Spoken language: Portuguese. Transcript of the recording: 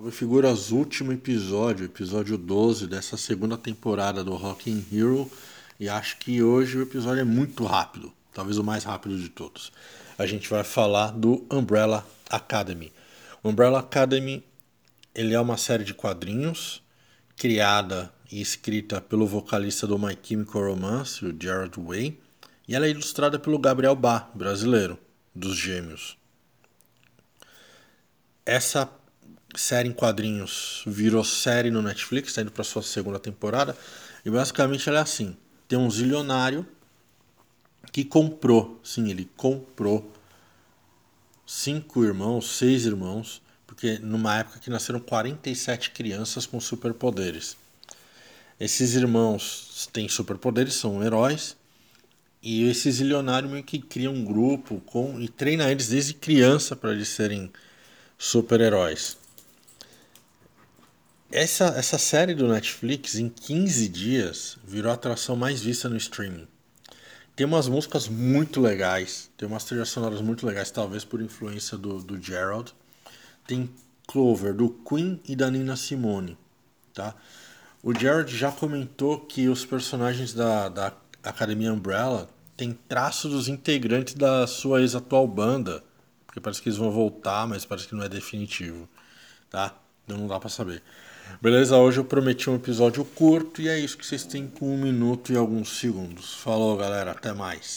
Salve Figuras, último episódio, episódio 12 dessa segunda temporada do Rock in Hero. E acho que hoje o episódio é muito rápido, talvez o mais rápido de todos. A gente vai falar do Umbrella Academy. O Umbrella Academy ele é uma série de quadrinhos criada e escrita pelo vocalista do My Chemical Romance, o Jared Way, e ela é ilustrada pelo Gabriel Bá, brasileiro, dos Gêmeos. Essa série em quadrinhos virou série no Netflix, está indo para sua segunda temporada. E basicamente ela é assim: tem um zilionário que comprou, sim, ele comprou cinco irmãos, seis irmãos, porque numa época que nasceram 47 crianças com superpoderes. Esses irmãos têm superpoderes, são heróis, e esse zilionário meio que cria um grupo com e treina eles desde criança para eles serem super-heróis. Essa, essa série do Netflix, em 15 dias, virou a atração mais vista no streaming. Tem umas músicas muito legais, tem umas trilhas sonoras muito legais, talvez por influência do, do Gerald. Tem Clover, do Queen e da Nina Simone. Tá? O Gerald já comentou que os personagens da, da Academia Umbrella têm traços dos integrantes da sua ex-atual banda, porque parece que eles vão voltar, mas parece que não é definitivo. Tá? Então não dá para saber. Beleza, hoje eu prometi um episódio curto e é isso que vocês têm com um minuto e alguns segundos. Falou, galera, até mais.